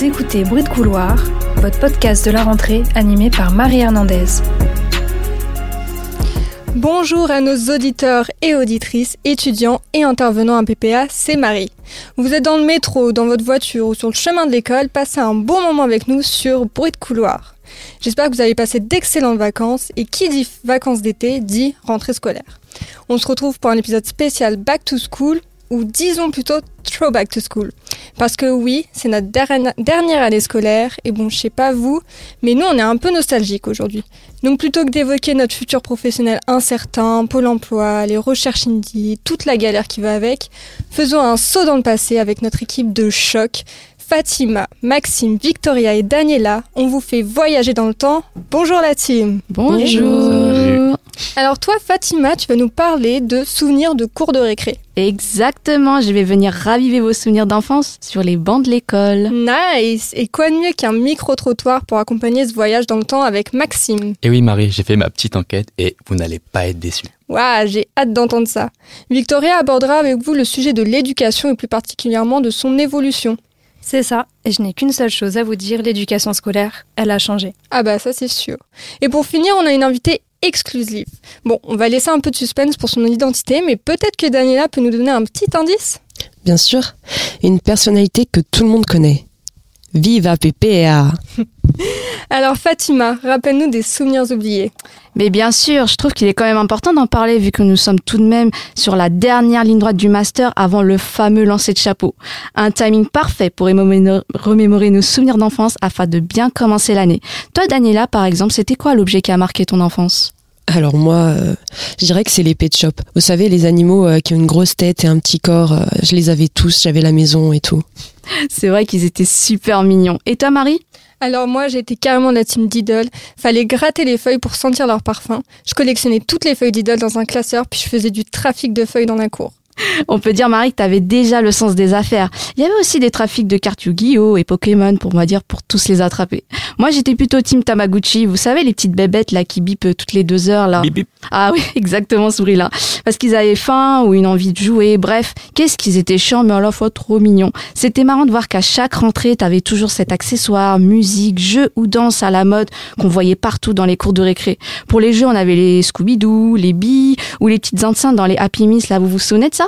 Écoutez Bruit de couloir, votre podcast de la rentrée animé par Marie Hernandez. Bonjour à nos auditeurs et auditrices, étudiants et intervenants à PPA, c'est Marie. Vous êtes dans le métro, dans votre voiture ou sur le chemin de l'école, passez un bon moment avec nous sur Bruit de couloir. J'espère que vous avez passé d'excellentes vacances et qui dit vacances d'été dit rentrée scolaire. On se retrouve pour un épisode spécial Back to School ou disons plutôt Throwback to School. Parce que oui, c'est notre dernière année scolaire, et bon, je sais pas vous, mais nous on est un peu nostalgique aujourd'hui. Donc plutôt que d'évoquer notre futur professionnel incertain, Pôle emploi, les recherches indie, toute la galère qui va avec, faisons un saut dans le passé avec notre équipe de choc. Fatima, Maxime, Victoria et Daniela, on vous fait voyager dans le temps. Bonjour la team Bonjour alors toi, Fatima, tu vas nous parler de souvenirs de cours de récré. Exactement, je vais venir raviver vos souvenirs d'enfance sur les bancs de l'école. Nice Et quoi de mieux qu'un micro-trottoir pour accompagner ce voyage dans le temps avec Maxime? Et oui Marie, j'ai fait ma petite enquête et vous n'allez pas être déçus. Waouh, j'ai hâte d'entendre ça. Victoria abordera avec vous le sujet de l'éducation et plus particulièrement de son évolution. C'est ça, et je n'ai qu'une seule chose à vous dire, l'éducation scolaire, elle a changé. Ah bah ça c'est sûr. Et pour finir, on a une invitée exclusive. Bon, on va laisser un peu de suspense pour son identité, mais peut-être que Daniela peut nous donner un petit indice Bien sûr, une personnalité que tout le monde connaît. Viva PPA Alors Fatima, rappelle-nous des souvenirs oubliés. Mais bien sûr, je trouve qu'il est quand même important d'en parler vu que nous sommes tout de même sur la dernière ligne droite du master avant le fameux lancer de chapeau. Un timing parfait pour remémorer nos souvenirs d'enfance afin de bien commencer l'année. Toi Daniela par exemple, c'était quoi l'objet qui a marqué ton enfance? Alors moi, euh, je dirais que c'est les pet shop. Vous savez, les animaux euh, qui ont une grosse tête et un petit corps, euh, je les avais tous, j'avais la maison et tout. C'est vrai qu'ils étaient super mignons. Et toi Marie? Alors moi, j'étais carrément de la team Diddle. Fallait gratter les feuilles pour sentir leur parfum. Je collectionnais toutes les feuilles Diddle dans un classeur, puis je faisais du trafic de feuilles dans la cour. On peut dire, Marie, que tu avais déjà le sens des affaires. Il y avait aussi des trafics de cartes Yu-Gi-Oh! et Pokémon, pour moi dire, pour tous les attraper. Moi, j'étais plutôt team Tamaguchi. Vous savez, les petites bébêtes, là, qui bipent toutes les deux heures, là. Ah oui, exactement, ce bruit-là. Parce qu'ils avaient faim ou une envie de jouer. Bref, qu'est-ce qu'ils étaient chiants, mais à la fois trop mignons. C'était marrant de voir qu'à chaque rentrée, t'avais toujours cet accessoire, musique, jeu ou danse à la mode qu'on voyait partout dans les cours de récré. Pour les jeux, on avait les Scooby-Doo, les billes ou les petites enceintes dans les Happy Meals, là. Vous vous souvenez de ça?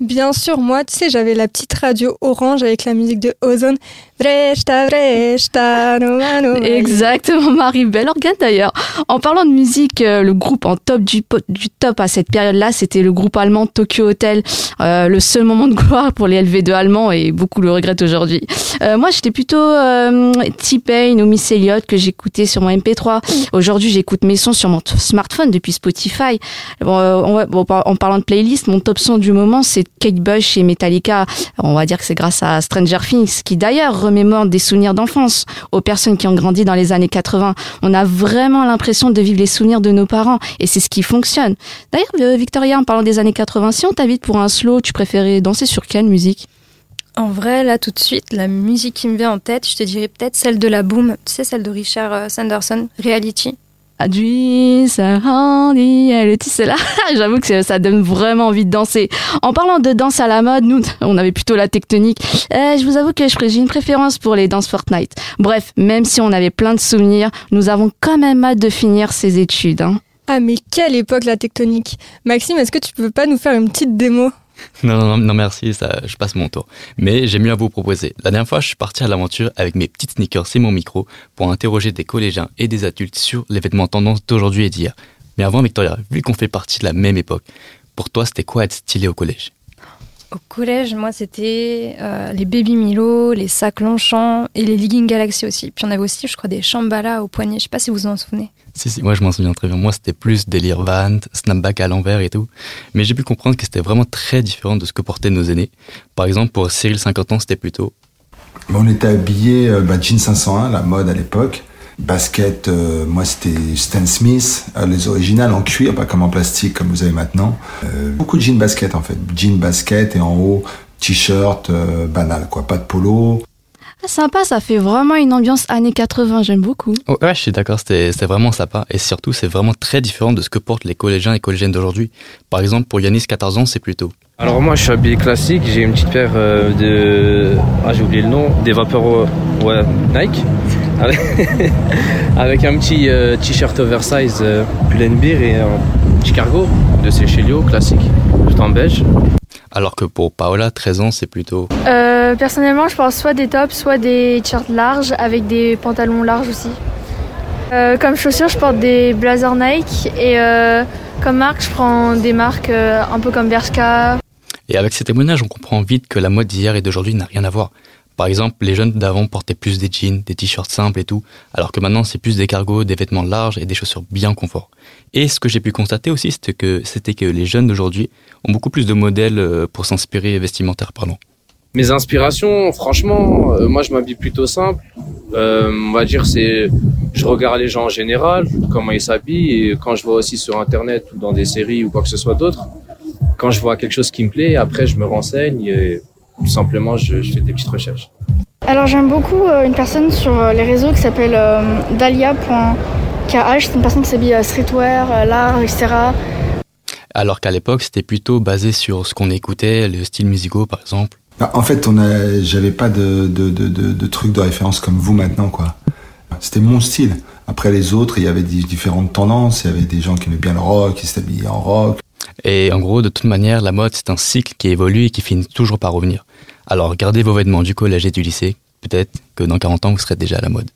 Bien sûr, moi, tu sais, j'avais la petite radio orange avec la musique de Ozone. Exactement, Marie, bel organe d'ailleurs. En parlant de musique, euh, le groupe en top du, top à cette période-là, c'était le groupe allemand Tokyo Hotel. Euh, le seul moment de gloire pour les LV2 allemands et beaucoup le regrettent aujourd'hui. Euh, moi, j'étais plutôt euh, T-Pain ou Miss Elliott que j'écoutais sur mon MP3. Aujourd'hui, j'écoute mes sons sur mon smartphone depuis Spotify. En parlant de playlist, mon top son du moment, c'est Kate Bush et Metallica. On va dire que c'est grâce à Stranger Things, qui d'ailleurs remémore des souvenirs d'enfance aux personnes qui ont grandi dans les années 80. On a vraiment l'impression de vivre les souvenirs de nos parents et c'est ce qui fonctionne. D'ailleurs, euh, Victoria, en parlant des années 80, si on t'invite pour un slow, tu préférais danser sur quelle musique? En vrai, là, tout de suite, la musique qui me vient en tête, je te dirais peut-être celle de la Boom, tu sais, celle de Richard euh, Sanderson, Reality. Là. J'avoue que ça donne vraiment envie de danser. En parlant de danse à la mode, nous, on avait plutôt la tectonique. Euh, je vous avoue que j'ai une préférence pour les danses Fortnite. Bref, même si on avait plein de souvenirs, nous avons quand même hâte de finir ces études. Hein. Ah mais quelle époque la tectonique Maxime, est-ce que tu peux pas nous faire une petite démo? non, non, non, merci, ça, je passe mon tour. Mais j'ai mieux à vous proposer. La dernière fois, je suis parti à l'aventure avec mes petites sneakers et mon micro pour interroger des collégiens et des adultes sur les vêtements tendance d'aujourd'hui et d'hier. Mais avant, Victoria, vu qu'on fait partie de la même époque, pour toi, c'était quoi être stylé au collège? Au collège, moi, c'était euh, les Baby Milo, les sacs Longchamp et les leggings Galaxy aussi. Puis on avait aussi, je crois, des Shambhala au poignet. Je sais pas si vous vous en souvenez. Si, si, moi je m'en souviens très bien. Moi c'était plus délire Vant, snapback à l'envers et tout. Mais j'ai pu comprendre que c'était vraiment très différent de ce que portaient nos aînés. Par exemple, pour Cyril 50 ans, c'était plutôt. On était habillé euh, bah, jean 501, la mode à l'époque. Basket, euh, moi c'était Stan Smith, euh, les originales en cuir, pas comme en plastique comme vous avez maintenant. beaucoup de jeans basket en fait. Jean basket et en haut, t-shirt banal quoi, pas de polo. Ah, sympa, ça fait vraiment une ambiance années 80, j'aime beaucoup. Oh, ouais, je suis d'accord, c'est vraiment sympa. Et surtout, c'est vraiment très différent de ce que portent les collégiens et collégiennes d'aujourd'hui. Par exemple, pour Yanis, 14 ans, c'est plutôt Alors moi je suis habillé classique, j'ai une petite paire euh, de... Ah j'ai oublié le nom, des vapeurs ouais, Nike. Avec un petit euh, t-shirt oversize euh, et un petit cargo de Sechelio classique, tout en beige. Alors que pour Paola, 13 ans, c'est plutôt... Euh, personnellement, je porte soit des tops, soit des t-shirts larges avec des pantalons larges aussi. Euh, comme chaussures, je porte des blazers Nike et euh, comme marque, je prends des marques euh, un peu comme Bershka. Et avec ces témoignages, on comprend vite que la mode d'hier et d'aujourd'hui n'a rien à voir. Par exemple, les jeunes d'avant portaient plus des jeans, des t-shirts simples et tout, alors que maintenant c'est plus des cargos, des vêtements larges et des chaussures bien confort. Et ce que j'ai pu constater aussi, c'était que, c'était que les jeunes d'aujourd'hui ont beaucoup plus de modèles euh, pour s'inspirer vestimentaire parlant. Mes inspirations, franchement, euh, moi je m'habille plutôt simple. Euh, on va dire c'est, je regarde les gens en général, comment ils s'habillent, et quand je vois aussi sur internet ou dans des séries ou quoi que ce soit d'autre, quand je vois quelque chose qui me plaît, après je me renseigne et tout simplement je, je fais des petites recherches. Alors j'aime beaucoup euh, une personne sur euh, les réseaux qui s'appelle euh, Dalia.kh. C'est une personne qui s'habille euh, streetwear, euh, l'art, etc. Alors qu'à l'époque, c'était plutôt basé sur ce qu'on écoutait, le style musicaux par exemple. Bah, en fait, on a, j'avais pas de, de, de, de, de trucs de référence comme vous maintenant, quoi. C'était mon style. Après les autres, il y avait des différentes tendances. Il y avait des gens qui aimaient bien le rock, qui s'habillaient en rock. Et en gros, de toute manière, la mode, c'est un cycle qui évolue et qui finit toujours par revenir. Alors gardez vos vêtements du collège et du lycée. Peut-être que dans 40 ans, vous serez déjà à la mode.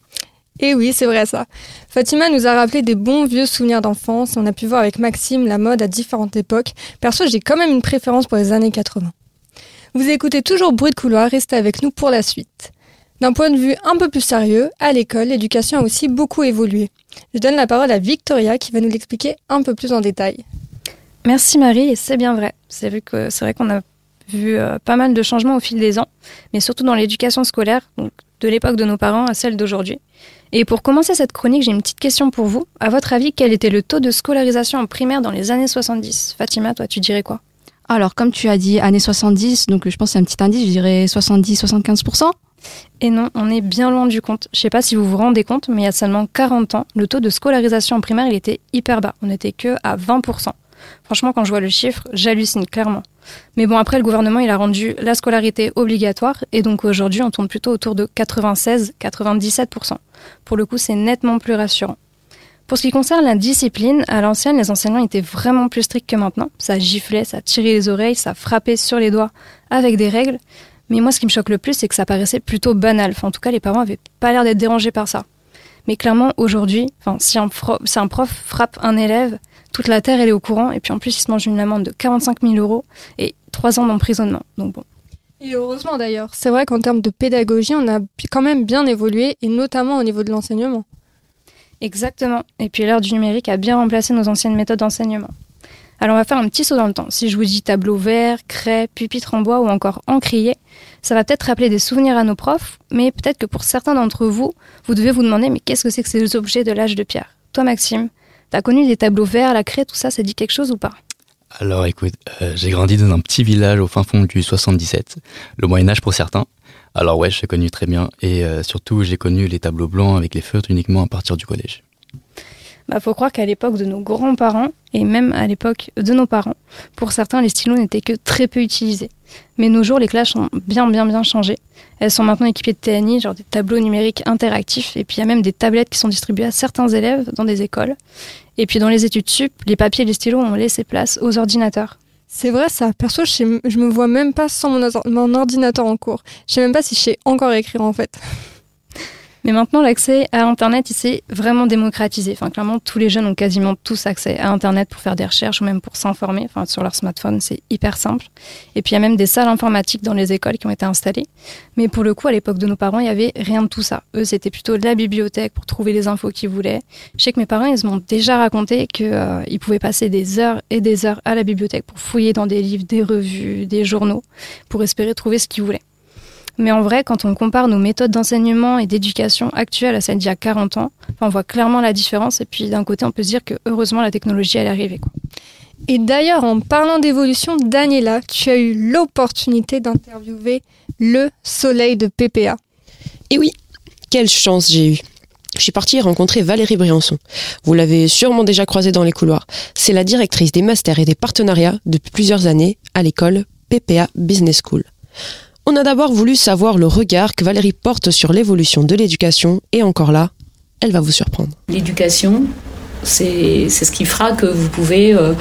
Et oui, c'est vrai ça. Fatima nous a rappelé des bons vieux souvenirs d'enfance. On a pu voir avec Maxime la mode à différentes époques. Perso, j'ai quand même une préférence pour les années 80. Vous écoutez toujours Bruit de couloir, restez avec nous pour la suite. D'un point de vue un peu plus sérieux, à l'école, l'éducation a aussi beaucoup évolué. Je donne la parole à Victoria qui va nous l'expliquer un peu plus en détail. Merci Marie, et c'est bien vrai. C'est vrai qu'on a vu euh, pas mal de changements au fil des ans, mais surtout dans l'éducation scolaire, donc de l'époque de nos parents à celle d'aujourd'hui. Et pour commencer cette chronique, j'ai une petite question pour vous. À votre avis, quel était le taux de scolarisation en primaire dans les années 70 Fatima, toi, tu dirais quoi? Alors, comme tu as dit années 70, donc je pense que c'est un petit indice, je dirais 70-75%. Et non, on est bien loin du compte. Je sais pas si vous vous rendez compte, mais il y a seulement 40 ans, le taux de scolarisation en primaire, il était hyper bas. On n'était que à 20%. Franchement, quand je vois le chiffre, j'hallucine clairement. Mais bon, après, le gouvernement, il a rendu la scolarité obligatoire, et donc aujourd'hui, on tourne plutôt autour de 96-97%. Pour le coup, c'est nettement plus rassurant. Pour ce qui concerne la discipline, à l'ancienne, les enseignants étaient vraiment plus stricts que maintenant. Ça giflait, ça tirait les oreilles, ça frappait sur les doigts avec des règles. Mais moi, ce qui me choque le plus, c'est que ça paraissait plutôt banal. En tout cas, les parents avaient pas l'air d'être dérangés par ça. Mais clairement, aujourd'hui, si un prof frappe un élève, toute la terre, elle est au courant. Et puis en plus, il se mange une amende de 45 000 euros et 3 ans d'emprisonnement. Donc bon. Et heureusement d'ailleurs. C'est vrai qu'en termes de pédagogie, on a quand même bien évolué, et notamment au niveau de l'enseignement. Exactement. Et puis l'ère du numérique a bien remplacé nos anciennes méthodes d'enseignement. Alors on va faire un petit saut dans le temps. Si je vous dis tableau vert, craie, pupitre en bois ou encore encrier, ça va peut-être rappeler des souvenirs à nos profs, mais peut-être que pour certains d'entre vous, vous devez vous demander mais qu'est-ce que c'est que ces objets de l'âge de pierre? Toi Maxime, t'as connu des tableaux verts, la craie, tout ça, ça dit quelque chose ou pas? Alors écoute, euh, j'ai grandi dans un petit village au fin fond du 77, le Moyen-Âge pour certains. Alors ouais, j'ai connu très bien et euh, surtout j'ai connu les tableaux blancs avec les feutres uniquement à partir du collège. Bah, faut croire qu'à l'époque de nos grands-parents, et même à l'époque de nos parents, pour certains, les stylos n'étaient que très peu utilisés. Mais nos jours, les classes ont bien, bien, bien changé. Elles sont maintenant équipées de TNI, genre des tableaux numériques interactifs, et puis il y a même des tablettes qui sont distribuées à certains élèves dans des écoles. Et puis dans les études sup, les papiers et les stylos ont laissé place aux ordinateurs. C'est vrai ça. Perso, je, sais- me vois même pas sans mon, mon ordinateur en cours. Je sais même pas si je sais encore écrire en fait. Mais maintenant, l'accès à Internet, il s'est vraiment démocratisé. Enfin, clairement, tous les jeunes ont quasiment tous accès à Internet pour faire des recherches ou même pour s'informer. Enfin, sur leur smartphone, c'est hyper simple. Et puis, il y a même des salles informatiques dans les écoles qui ont été installées. Mais pour le coup, à l'époque de nos parents, il y avait rien de tout ça. Eux, c'était plutôt la bibliothèque pour trouver les infos qu'ils voulaient. Je sais que mes parents, ils m'ont déjà raconté qu'ils pouvaient passer des heures et des heures à la bibliothèque pour fouiller dans des livres, des revues, des journaux, pour espérer trouver ce qu'ils voulaient. Mais en vrai, quand on compare nos méthodes d'enseignement et d'éducation actuelles à celles d'il y a 40 ans, on voit clairement la différence. Et puis d'un côté, on peut se dire que heureusement la technologie elle est arrivée. Et d'ailleurs, en parlant d'évolution, Daniela, tu as eu l'opportunité d'interviewer le soleil de PPA. Et oui, quelle chance j'ai eue. Je suis partie rencontrer Valérie Briançon. Vous l'avez sûrement déjà croisée dans les couloirs. C'est la directrice des masters et des partenariats depuis plusieurs années à l'école PPA Business School. On a d'abord voulu savoir le regard que Valérie porte sur l'évolution de l'éducation et encore là, elle va vous surprendre. L'éducation, c'est ce qui fera que vous pouvez euh,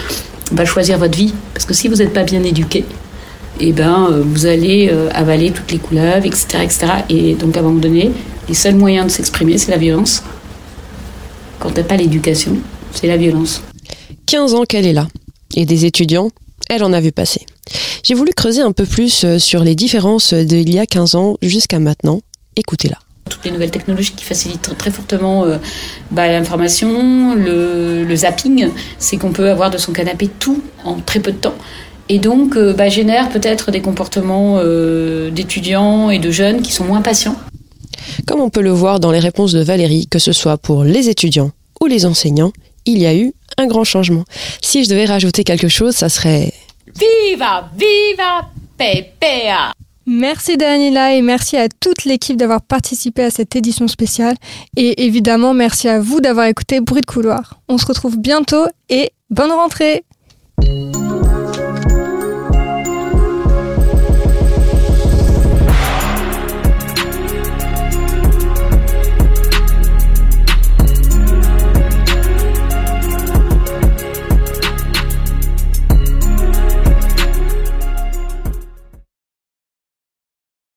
bah, choisir votre vie. Parce que si vous n'êtes pas bien éduqué, eh ben, euh, vous allez euh, avaler toutes les couleuvres, etc., etc. Et donc, à un moment donné, les seuls moyens de s'exprimer, c'est la violence. Quand t'as pas l'éducation, c'est la violence. 15 ans qu'elle est là. Et des étudiants, elle en a vu passer. J'ai voulu creuser un peu plus euh, sur les différences d'il y a 15 ans jusqu'à maintenant. Écoutez-la. Toutes les nouvelles technologies qui facilitent très fortement euh, bah, l'information, le, le zapping, c'est qu'on peut avoir de son canapé tout en très peu de temps. Et donc, euh, bah, génère peut-être des comportements euh, d'étudiants et de jeunes qui sont moins patients. Comme on peut le voir dans les réponses de Valérie, que ce soit pour les étudiants ou les enseignants, il y a eu un grand changement. Si je devais rajouter quelque chose, ça serait Viva, viva, PPA Merci Daniela et merci à toute l'équipe d'avoir participé à cette édition spéciale. Et évidemment, merci à vous d'avoir écouté Bruit de couloir. On se retrouve bientôt et bonne rentrée